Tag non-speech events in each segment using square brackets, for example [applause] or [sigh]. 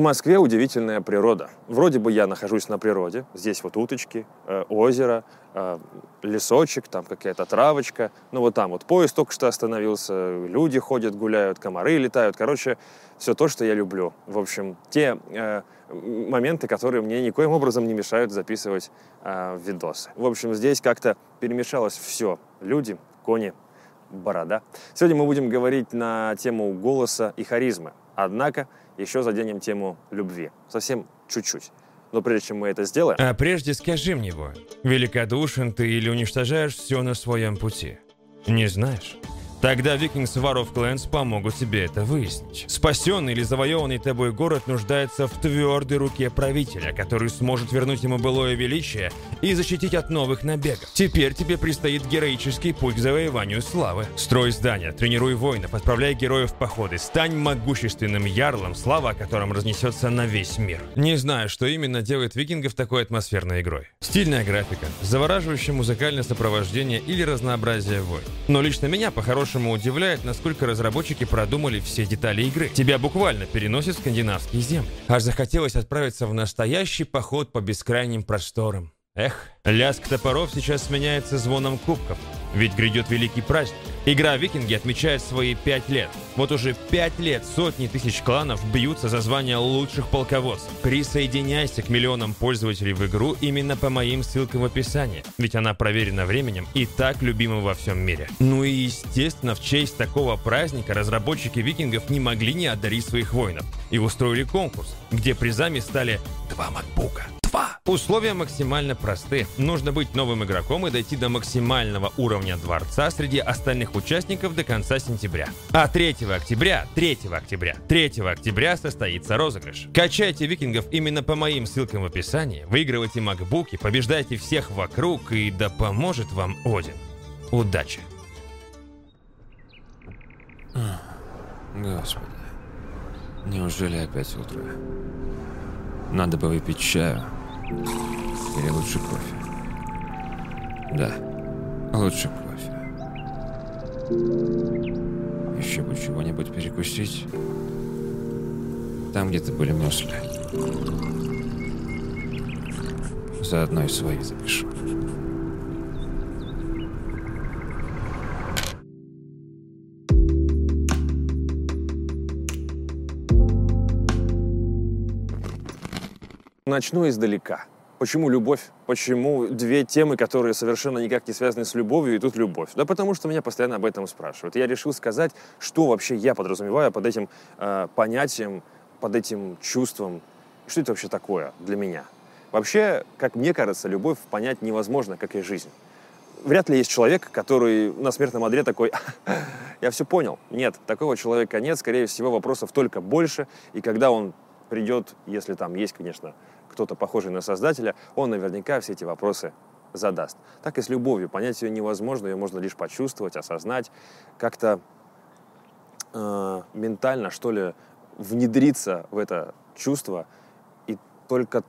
Москве удивительная природа. Вроде бы я нахожусь на природе. Здесь вот уточки, э, озеро, э, лесочек, там какая-то травочка. Ну вот там вот поезд только что остановился, люди ходят, гуляют, комары летают. Короче, все то, что я люблю. В общем, те э, моменты, которые мне никоим образом не мешают записывать э, видосы. В общем, здесь как-то перемешалось все. Люди, кони, борода. Сегодня мы будем говорить на тему голоса и харизмы. Однако еще заденем тему любви. Совсем чуть-чуть. Но прежде чем мы это сделаем... А прежде скажи мне, его, великодушен ты или уничтожаешь все на своем пути? Не знаешь? Тогда War of Clans помогут тебе это выяснить. Спасенный или завоеванный тобой город нуждается в твердой руке правителя, который сможет вернуть ему былое величие и защитить от новых набегов. Теперь тебе предстоит героический путь к завоеванию славы. Строй здания, тренируй воинов, отправляй героев в походы, стань могущественным ярлом, слава о котором разнесется на весь мир. Не знаю, что именно делает викингов такой атмосферной игрой. Стильная графика, завораживающее музыкальное сопровождение или разнообразие войн. Но лично меня по-хорошему удивляет, насколько разработчики продумали все детали игры. Тебя буквально переносят в скандинавские земли. Аж захотелось отправиться в настоящий поход по бескрайним просторам. Эх, лязг топоров сейчас сменяется звоном кубков. Ведь грядет великий праздник. Игра «Викинги» отмечает свои пять лет. Вот уже пять лет сотни тысяч кланов бьются за звание лучших полководцев. Присоединяйся к миллионам пользователей в игру именно по моим ссылкам в описании, ведь она проверена временем и так любима во всем мире. Ну и естественно, в честь такого праздника разработчики «Викингов» не могли не одарить своих воинов и устроили конкурс, где призами стали два макбука. 2. Условия максимально просты. Нужно быть новым игроком и дойти до максимального уровня дворца среди остальных участников до конца сентября. А 3 октября, 3 октября, 3 октября состоится розыгрыш. Качайте викингов именно по моим ссылкам в описании, выигрывайте макбуки, побеждайте всех вокруг и да поможет вам Один. Удачи! Господи, неужели опять утро? Надо бы выпить чаю. Или лучше кофе? Да, лучше кофе. Еще бы чего-нибудь перекусить. Там где-то были мысли. Заодно и свои запишу. Начну издалека. Почему любовь? Почему две темы, которые совершенно никак не связаны с любовью, и тут любовь? Да потому что меня постоянно об этом спрашивают. Я решил сказать, что вообще я подразумеваю под этим э, понятием, под этим чувством. Что это вообще такое для меня? Вообще, как мне кажется, любовь понять невозможно, как и жизнь. Вряд ли есть человек, который на смертном одре такой, я все понял. Нет, такого человека нет. Скорее всего, вопросов только больше. И когда он придет, если там есть, конечно, кто-то похожий на создателя, он наверняка все эти вопросы задаст. Так и с любовью. Понять ее невозможно, ее можно лишь почувствовать, осознать, как-то э, ментально, что ли, внедриться в это чувство и только,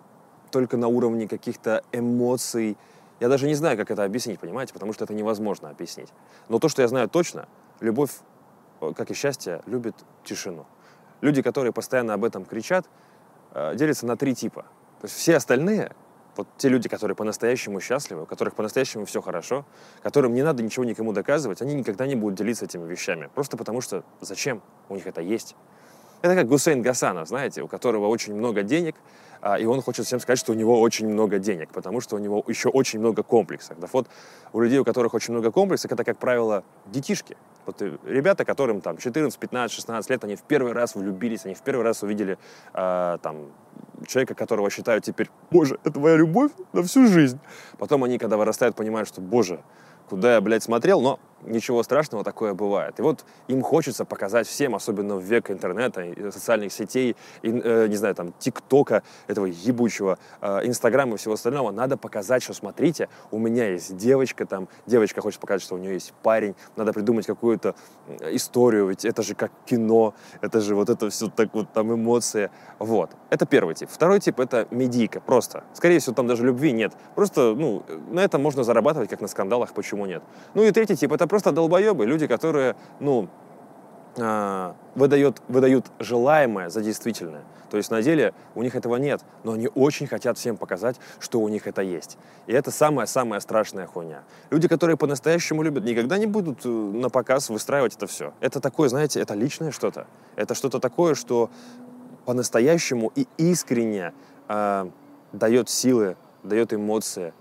только на уровне каких-то эмоций. Я даже не знаю, как это объяснить, понимаете, потому что это невозможно объяснить. Но то, что я знаю точно, любовь, э, как и счастье, любит тишину. Люди, которые постоянно об этом кричат, э, делятся на три типа – то есть все остальные, вот те люди, которые по-настоящему счастливы, у которых по-настоящему все хорошо, которым не надо ничего никому доказывать, они никогда не будут делиться этими вещами. Просто потому что зачем? У них это есть. Это как Гусейн Гасанов, знаете, у которого очень много денег, а, и он хочет всем сказать, что у него очень много денег, потому что у него еще очень много комплексов. Да вот у людей, у которых очень много комплексов, это, как правило, детишки. Вот ребята, которым там 14, 15, 16 лет, они в первый раз влюбились, они в первый раз увидели э, там человека, которого считают теперь, боже, это твоя любовь на всю жизнь. Потом они, когда вырастают, понимают, что, боже, куда я, блядь, смотрел, но ничего страшного, такое бывает. И вот им хочется показать всем, особенно в век интернета, социальных сетей, и, э, не знаю, там, ТикТока, этого ебучего, э, Инстаграма и всего остального, надо показать, что, смотрите, у меня есть девочка там, девочка хочет показать, что у нее есть парень, надо придумать какую-то историю, ведь это же как кино, это же вот это все так вот там эмоции. Вот. Это первый тип. Второй тип — это медийка, просто. Скорее всего, там даже любви нет. Просто, ну, на этом можно зарабатывать, как на скандалах, почему нет. Ну и третий тип — это просто долбоебы, люди, которые, ну, э, выдает, выдают желаемое за действительное. То есть на деле у них этого нет, но они очень хотят всем показать, что у них это есть. И это самая-самая страшная хуйня. Люди, которые по-настоящему любят, никогда не будут э, на показ выстраивать это все. Это такое, знаете, это личное что-то. Это что-то такое, что по-настоящему и искренне э, дает силы, дает эмоции.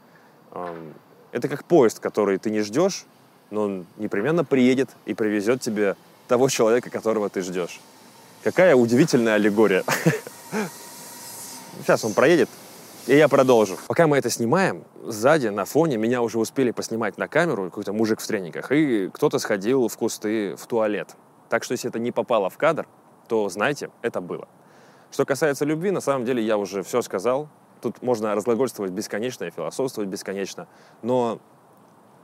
Э, это как поезд, который ты не ждешь, но он непременно приедет и привезет тебе того человека, которого ты ждешь. Какая удивительная аллегория. Сейчас он проедет, и я продолжу. Пока мы это снимаем, сзади, на фоне, меня уже успели поснимать на камеру, какой-то мужик в трениках, и кто-то сходил в кусты в туалет. Так что, если это не попало в кадр, то знайте, это было. Что касается любви, на самом деле я уже все сказал. Тут можно разглагольствовать бесконечно и философствовать бесконечно. Но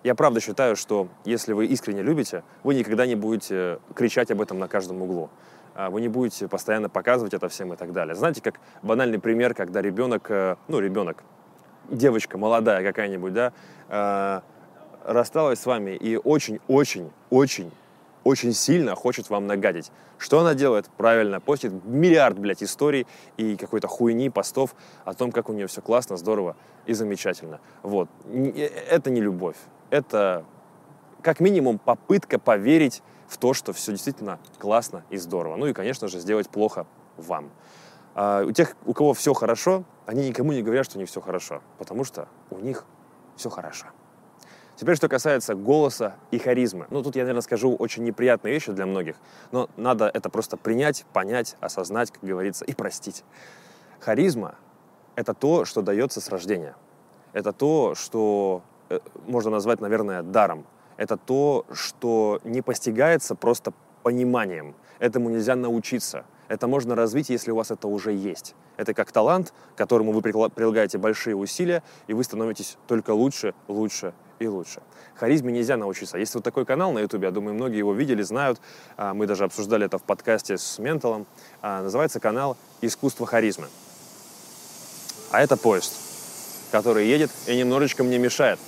я правда считаю, что если вы искренне любите, вы никогда не будете кричать об этом на каждом углу. А, вы не будете постоянно показывать это всем и так далее. Знаете, как банальный пример, когда ребенок, э, ну, ребенок, девочка молодая какая-нибудь, да, э, рассталась с вами и очень-очень-очень очень сильно хочет вам нагадить. Что она делает? Правильно, постит миллиард, блядь, историй и какой-то хуйни, постов о том, как у нее все классно, здорово и замечательно. Вот. Э, это не любовь. Это как минимум попытка поверить в то, что все действительно классно и здорово. Ну и, конечно же, сделать плохо вам. А у тех, у кого все хорошо, они никому не говорят, что у них все хорошо, потому что у них все хорошо. Теперь, что касается голоса и харизмы. Ну, тут я, наверное, скажу очень неприятные вещи для многих, но надо это просто принять, понять, осознать, как говорится, и простить. Харизма — это то, что дается с рождения. Это то, что можно назвать, наверное, даром это то, что не постигается просто пониманием. Этому нельзя научиться. Это можно развить, если у вас это уже есть. Это как талант, которому вы прилагаете большие усилия, и вы становитесь только лучше, лучше и лучше. Харизме нельзя научиться. Есть вот такой канал на YouTube, я думаю, многие его видели, знают. А, мы даже обсуждали это в подкасте с Менталом. А, называется канал «Искусство харизмы». А это поезд, который едет и немножечко мне мешает.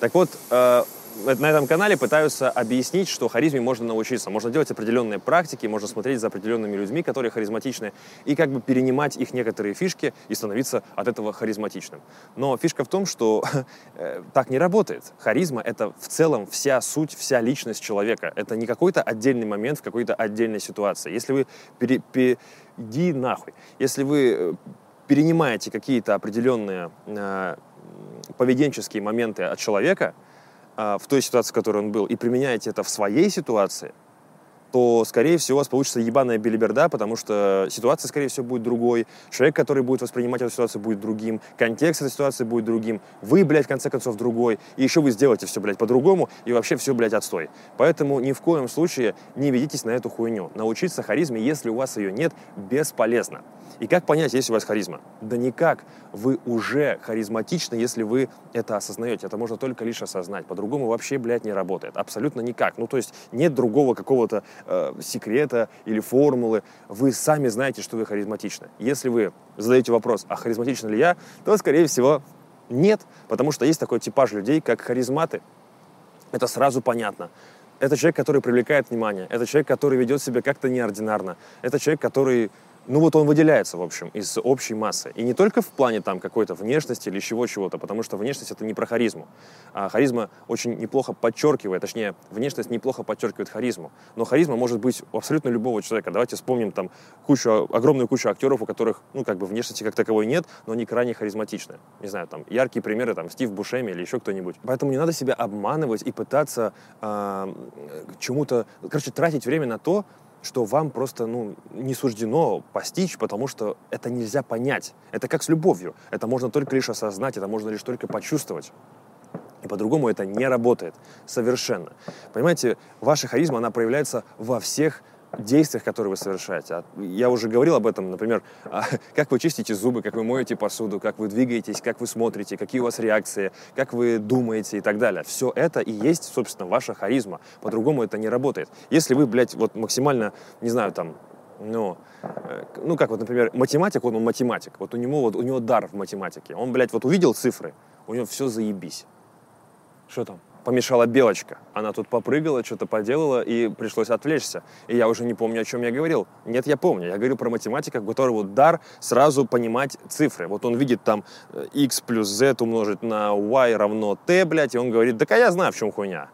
Так вот, а, на этом канале пытаются объяснить, что харизме можно научиться. Можно делать определенные практики, можно смотреть за определенными людьми, которые харизматичны, и как бы перенимать их некоторые фишки и становиться от этого харизматичным. Но фишка в том, что [laughs] э, так не работает. Харизма — это в целом вся суть, вся личность человека. Это не какой-то отдельный момент в какой-то отдельной ситуации. Если вы... Пере, пере, иди нахуй. Если вы э, перенимаете какие-то определенные э, поведенческие моменты от человека — а, в той ситуации, в которой он был, и применяете это в своей ситуации, то, скорее всего, у вас получится ебаная билиберда, потому что ситуация, скорее всего, будет другой, человек, который будет воспринимать эту ситуацию, будет другим, контекст этой ситуации будет другим, вы, блядь, в конце концов, другой, и еще вы сделаете все, блядь, по-другому, и вообще все, блядь, отстой. Поэтому ни в коем случае не ведитесь на эту хуйню. Научиться харизме, если у вас ее нет, бесполезно. И как понять, есть у вас харизма? Да никак. Вы уже харизматичны, если вы это осознаете. Это можно только лишь осознать. По-другому вообще, блядь, не работает. Абсолютно никак. Ну, то есть нет другого какого-то э, секрета или формулы. Вы сами знаете, что вы харизматичны. Если вы задаете вопрос, а харизматичен ли я, то, скорее всего, нет. Потому что есть такой типаж людей, как харизматы. Это сразу понятно. Это человек, который привлекает внимание. Это человек, который ведет себя как-то неординарно. Это человек, который ну вот он выделяется, в общем, из общей массы. И не только в плане там какой-то внешности или чего чего-то, потому что внешность это не про харизму. А харизма очень неплохо подчеркивает, точнее, внешность неплохо подчеркивает харизму. Но харизма может быть у абсолютно любого человека. Давайте вспомним там кучу, огромную кучу актеров, у которых, ну, как бы внешности как таковой нет, но они крайне харизматичны. Не знаю, там, яркие примеры, там, Стив Бушеми или еще кто-нибудь. Поэтому не надо себя обманывать и пытаться э, чему-то, короче, тратить время на то, что вам просто ну, не суждено постичь, потому что это нельзя понять. Это как с любовью. Это можно только лишь осознать, это можно лишь только почувствовать. И по-другому это не работает. Совершенно. Понимаете, ваша харизма, она проявляется во всех действиях, которые вы совершаете. А я уже говорил об этом, например, [laughs] а, как вы чистите зубы, как вы моете посуду, как вы двигаетесь, как вы смотрите, какие у вас реакции, как вы думаете и так далее. Все это и есть, собственно, ваша харизма. По-другому это не работает. Если вы, блядь, вот максимально, не знаю, там, ну, э, ну как вот, например, математик, он, он математик, вот у него, вот у него дар в математике. Он, блядь, вот увидел цифры, у него все заебись. Что там? Помешала белочка. Она тут попрыгала, что-то поделала, и пришлось отвлечься. И я уже не помню, о чем я говорил. Нет, я помню. Я говорю про математика, у которого дар сразу понимать цифры. Вот он видит там э, x плюс z умножить на y равно t, блядь, и он говорит, да я знаю, в чем хуйня.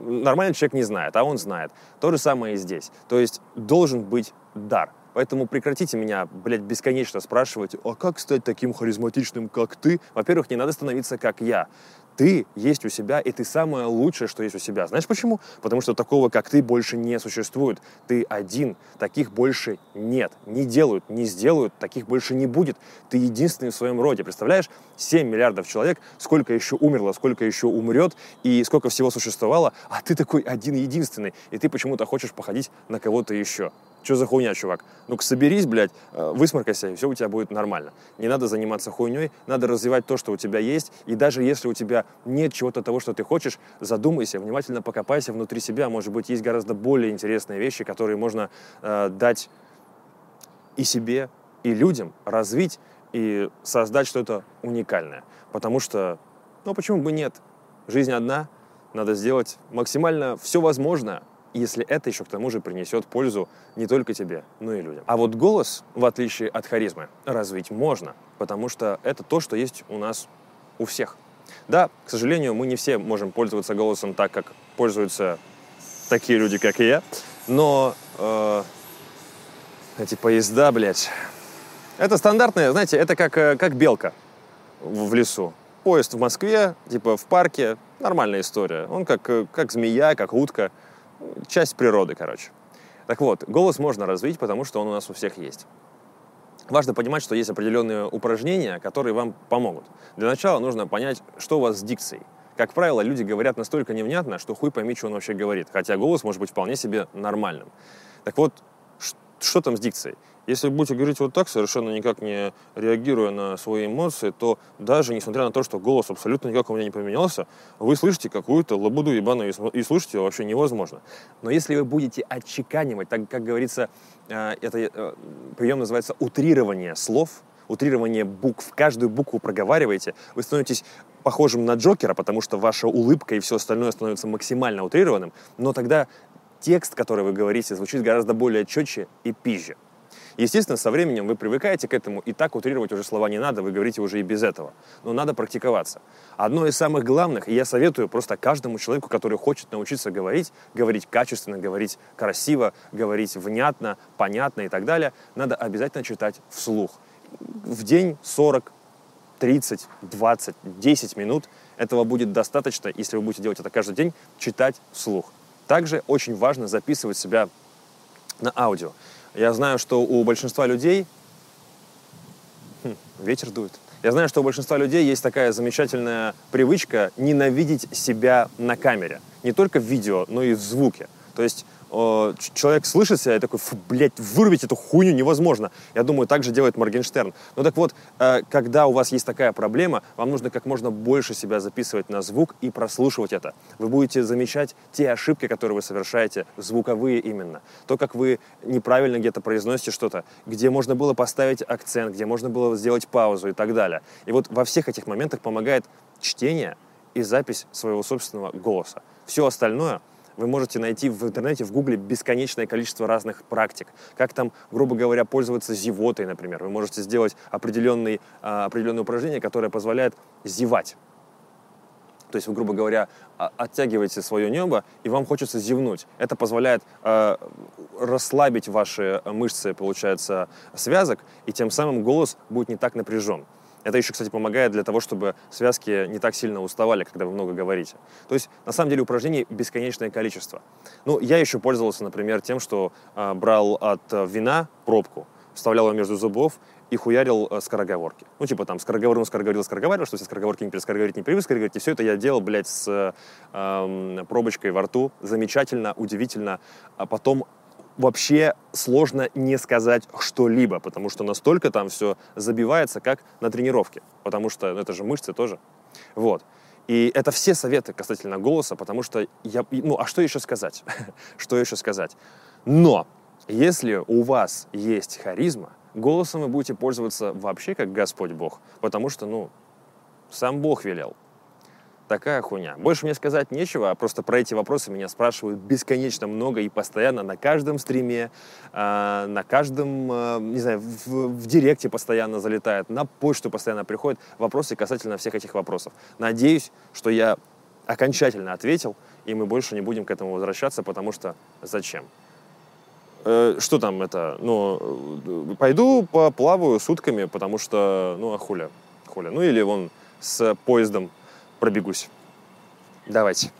Нормальный человек не знает, а он знает. То же самое и здесь. То есть должен быть дар. Поэтому прекратите меня, блядь, бесконечно спрашивать, а как стать таким харизматичным, как ты? Во-первых, не надо становиться, как я. Ты есть у себя, и ты самое лучшее, что есть у себя. Знаешь почему? Потому что такого, как ты, больше не существует. Ты один, таких больше нет. Не делают, не сделают, таких больше не будет. Ты единственный в своем роде. Представляешь? 7 миллиардов человек, сколько еще умерло, сколько еще умрет, и сколько всего существовало, а ты такой один-единственный, и ты почему-то хочешь походить на кого-то еще. Что за хуйня, чувак? Ну-ка соберись, блядь, э, высморкайся, и все у тебя будет нормально. Не надо заниматься хуйней, надо развивать то, что у тебя есть. И даже если у тебя нет чего-то того, что ты хочешь, задумайся, внимательно покопайся внутри себя. Может быть, есть гораздо более интересные вещи, которые можно э, дать и себе, и людям, развить и создать что-то уникальное. Потому что, ну почему бы нет? Жизнь одна, надо сделать максимально все возможное, если это еще к тому же принесет пользу не только тебе, но и людям. А вот голос, в отличие от харизмы, развить можно, потому что это то, что есть у нас у всех. Да, к сожалению, мы не все можем пользоваться голосом так, как пользуются такие люди, как и я, но э, эти поезда, блядь, это стандартное, знаете, это как, э, как белка в, лесу. Поезд в Москве, типа в парке, нормальная история. Он как, э, как змея, как утка – часть природы, короче. Так вот, голос можно развить, потому что он у нас у всех есть. Важно понимать, что есть определенные упражнения, которые вам помогут. Для начала нужно понять, что у вас с дикцией. Как правило, люди говорят настолько невнятно, что хуй пойми, что он вообще говорит. Хотя голос может быть вполне себе нормальным. Так вот, что там с дикцией? Если будете говорить вот так, совершенно никак не реагируя на свои эмоции, то даже несмотря на то, что голос абсолютно никак у меня не поменялся, вы слышите какую-то лабуду ебаную и слушать ее вообще невозможно. Но если вы будете отчеканивать, так как говорится, э, это э, прием называется утрирование слов, утрирование букв, каждую букву проговариваете, вы становитесь похожим на Джокера, потому что ваша улыбка и все остальное становится максимально утрированным, но тогда текст, который вы говорите, звучит гораздо более четче и пизже. Естественно, со временем вы привыкаете к этому, и так утрировать уже слова не надо, вы говорите уже и без этого. Но надо практиковаться. Одно из самых главных, и я советую просто каждому человеку, который хочет научиться говорить, говорить качественно, говорить красиво, говорить внятно, понятно и так далее, надо обязательно читать вслух. В день 40, 30, 20, 10 минут этого будет достаточно, если вы будете делать это каждый день, читать вслух. Также очень важно записывать себя на аудио. Я знаю, что у большинства людей... Хм, ветер дует. Я знаю, что у большинства людей есть такая замечательная привычка ненавидеть себя на камере. Не только в видео, но и в звуке. То есть человек слышит себя и такой, фу, блядь, вырубить эту хуйню невозможно. Я думаю, так же делает Моргенштерн. Ну так вот, э, когда у вас есть такая проблема, вам нужно как можно больше себя записывать на звук и прослушивать это. Вы будете замечать те ошибки, которые вы совершаете, звуковые именно. То, как вы неправильно где-то произносите что-то, где можно было поставить акцент, где можно было сделать паузу и так далее. И вот во всех этих моментах помогает чтение и запись своего собственного голоса. Все остальное — вы можете найти в интернете, в гугле бесконечное количество разных практик. Как там, грубо говоря, пользоваться зевотой, например. Вы можете сделать определенный, а, определенное упражнение, которое позволяет зевать. То есть вы, грубо говоря, оттягиваете свое небо, и вам хочется зевнуть. Это позволяет э, расслабить ваши мышцы, получается, связок, и тем самым голос будет не так напряжен. Это еще, кстати, помогает для того, чтобы связки не так сильно уставали, когда вы много говорите. То есть, на самом деле, упражнений бесконечное количество. Ну, я еще пользовался, например, тем, что э, брал от э, вина пробку, вставлял ее между зубов и хуярил э, скороговорки. Ну, типа там скороговорил, скороговорил, скороговорил, что все скороговорки не перескороговорить, не перескороговорить. И все это я делал, блядь, с э, пробочкой во рту. Замечательно, удивительно. А потом вообще сложно не сказать что-либо, потому что настолько там все забивается, как на тренировке, потому что ну, это же мышцы тоже. Вот. И это все советы касательно голоса, потому что я... Ну, а что еще сказать? [laughs] что еще сказать? Но если у вас есть харизма, голосом вы будете пользоваться вообще как Господь Бог, потому что, ну, сам Бог велел. Такая хуйня. Больше мне сказать нечего, а просто про эти вопросы меня спрашивают бесконечно много и постоянно на каждом стриме, э, на каждом, э, не знаю, в, в директе постоянно залетает, на почту постоянно приходят вопросы касательно всех этих вопросов. Надеюсь, что я окончательно ответил, и мы больше не будем к этому возвращаться, потому что зачем? Э, что там это? Ну, э, пойду поплаваю сутками, потому что, ну, а хуля, хуля. Ну, или вон с поездом пробегусь. Давайте.